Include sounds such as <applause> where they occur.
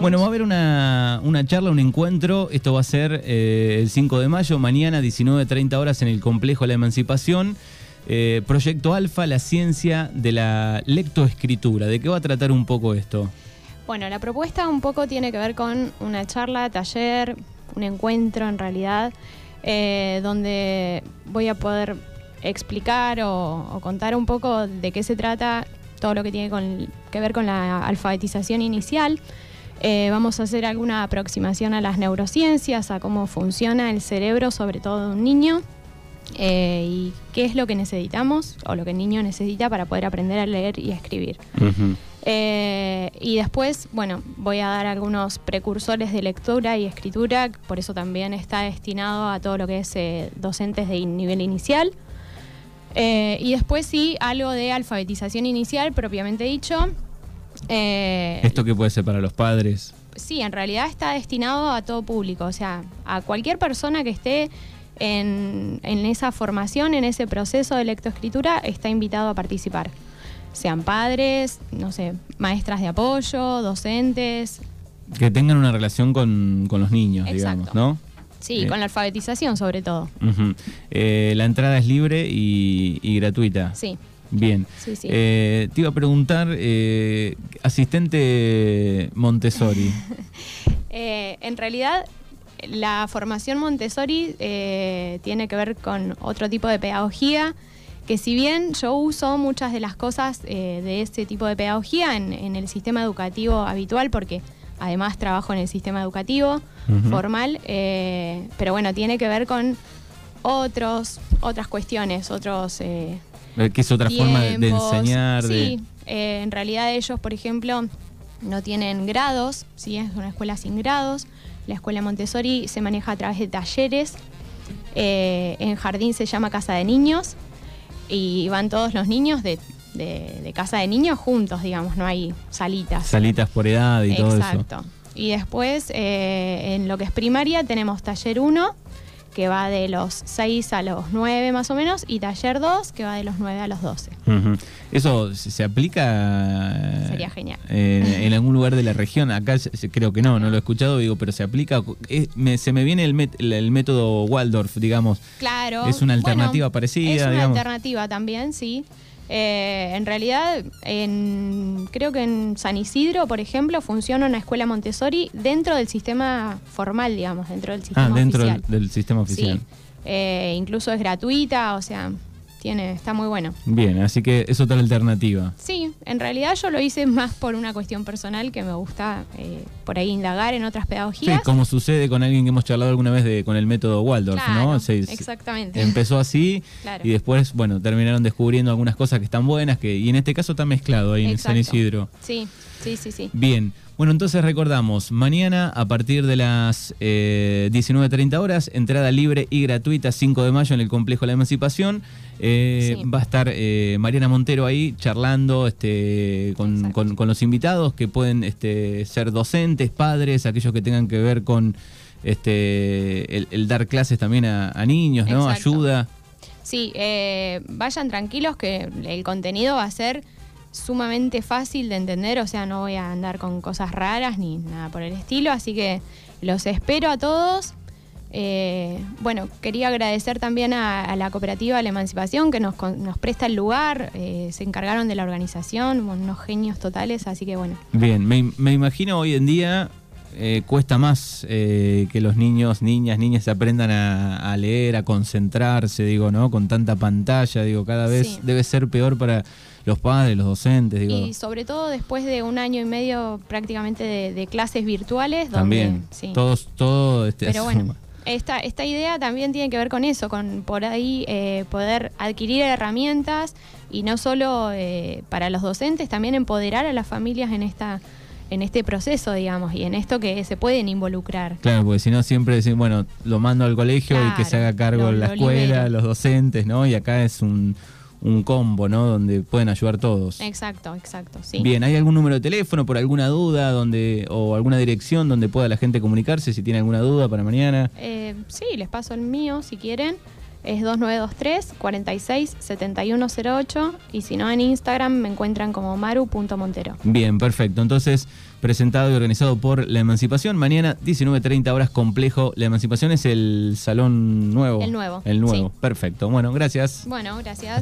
Bueno, va a haber una, una charla, un encuentro. Esto va a ser eh, el 5 de mayo, mañana, 19.30 horas en el Complejo de la Emancipación. Eh, Proyecto Alfa, la ciencia de la lectoescritura. ¿De qué va a tratar un poco esto? Bueno, la propuesta un poco tiene que ver con una charla, taller, un encuentro en realidad, eh, donde voy a poder explicar o, o contar un poco de qué se trata todo lo que tiene con- que ver con la alfabetización inicial. Eh, vamos a hacer alguna aproximación a las neurociencias, a cómo funciona el cerebro, sobre todo de un niño, eh, y qué es lo que necesitamos o lo que el niño necesita para poder aprender a leer y a escribir. Eh, y después, bueno, voy a dar algunos precursores de lectura y escritura, por eso también está destinado a todo lo que es docentes de nivel inicial. Y después sí, algo de alfabetización inicial, propiamente dicho. Eh, ¿Esto qué puede ser para los padres? sí, en realidad está destinado a todo público, o sea, a cualquier persona que esté en, en esa formación, en ese proceso de lectoescritura, está invitado a participar. Sean padres, no sé, maestras de apoyo, docentes, Que tengan una relación con, con los niños, Exacto. digamos, ¿no? sí, Bien. con la alfabetización sobre todo. Eh, la entrada es libre y, y gratuita. Sí, Bien. sí, sí. Eh, te iba a preguntar, eh, asistente Montessori. <laughs> Eh, en realidad, la formación Montessori eh, tiene que ver con otro tipo de pedagogía, que si bien yo uso muchas de las cosas eh, de ese tipo de pedagogía en, en el sistema educativo habitual, porque además trabajo en el sistema educativo Ujú. formal, eh, pero bueno, tiene que ver con otros, otras cuestiones, otros... Eh, que es otra forma de, de tiempos. enseñar. de- Sí, eh, en realidad ellos, por ejemplo, no tienen grados, ¿sí? es una escuela sin grados. La escuela Montessori se maneja a través de talleres. Eh, en jardín se llama Casa de Niños y van todos los niños de, de- de Casa de Niños juntos, digamos, no hay salitas. Salitas por edad y todo eso. Exacto. Y después, eh, en lo que es primaria, tenemos taller 1, que va de los 6 a los 9 más o menos, y taller 2, que va de los 9 a los 12. Ujú. ¿Eso se aplica Sería genial. eh, <laughs> en algún lugar de la región? Acá creo que no, no lo he escuchado, digo, pero se aplica. Eh, me- se me viene el, met- el- el método Waldorf, digamos. Claro. Es una alternativa bueno, parecida, Es una digamos. alternativa también, sí. Eh, en realidad, en- creo que en San Isidro, por ejemplo, funciona una escuela Montessori dentro del sistema formal, digamos, dentro del sistema Ah, dentro del, oficial. del sistema oficial. Sí. Eh, incluso es gratuita, o sea, tiene, está muy bueno. Bien, así que es otra alternativa. Sí, en realidad yo lo hice más por una cuestión personal que me gusta eh, por ahí indagar en otras Sí, pedagogías. como sucede con alguien que hemos charlado alguna vez de, con el método Waldorf, Claro, ¿no? Se- exactamente. empezó así Claro. y después, bueno, terminaron descubriendo algunas cosas que están buenas, que y en este caso está mezclado ahí en San. Isidro. Sí, sí, sí, sí. Bien, bueno, entonces recordamos, mañana a partir de las eh, 19.30 horas, entrada libre y gratuita, 5 de mayo en el Complejo de la Emancipación. Eh, Sí. Va a estar eh, Mariana Montero ahí charlando este, con, Exacto. con- con los invitados que pueden este, ser docentes, padres, aquellos que tengan que ver con este, el, el dar clases también a, a niños, ¿no? Exacto. Ayuda. Sí, eh, vayan tranquilos que el contenido va a ser sumamente fácil de entender, o sea, no voy a andar con cosas raras ni nada por el estilo, así que los espero a todos. Eh, bueno, quería agradecer también a, la cooperativa La Emancipación que nos, nos presta el lugar, eh, se encargaron de la organización, unos genios totales, así que bueno. Bien, me, me imagino hoy en día eh, cuesta más eh, que los niños, niñas, niñas aprendan a, a leer, a concentrarse, digo, ¿no? Con tanta pantalla, digo, cada vez Sí. debe ser peor para los padres, los docentes, digo. Y sobre todo después de un año y medio prácticamente de, de clases virtuales. donde- También, sí. todos, todo este, Pero <laughs> bueno, esta, esta idea también tiene que ver con eso, con por ahí eh, poder adquirir herramientas y no solo eh, para los docentes, también empoderar a las familias en esta en este proceso, digamos, y en esto que se pueden involucrar. Claro, porque si no siempre decir, bueno, lo mando al colegio y que se haga cargo la lo escuela, libero. los docentes, ¿no? Y acá es un, un combo, ¿no? Donde pueden ayudar todos. Exacto, exacto, sí. Bien, ¿hay algún número de teléfono por alguna duda donde o alguna dirección donde pueda la gente comunicarse si tiene alguna duda para mañana? Eh, sí, les paso el mío si quieren. Es 2923 46 7108 y si no en Instagram me encuentran como maru.montero. Bien, perfecto. Entonces, presentado y organizado por La Emancipación. Mañana, 19.30 horas, complejo. La Emancipación es el salón nuevo. El nuevo, El nuevo, sí. perfecto. Bueno, gracias. Bueno, gracias. Hasta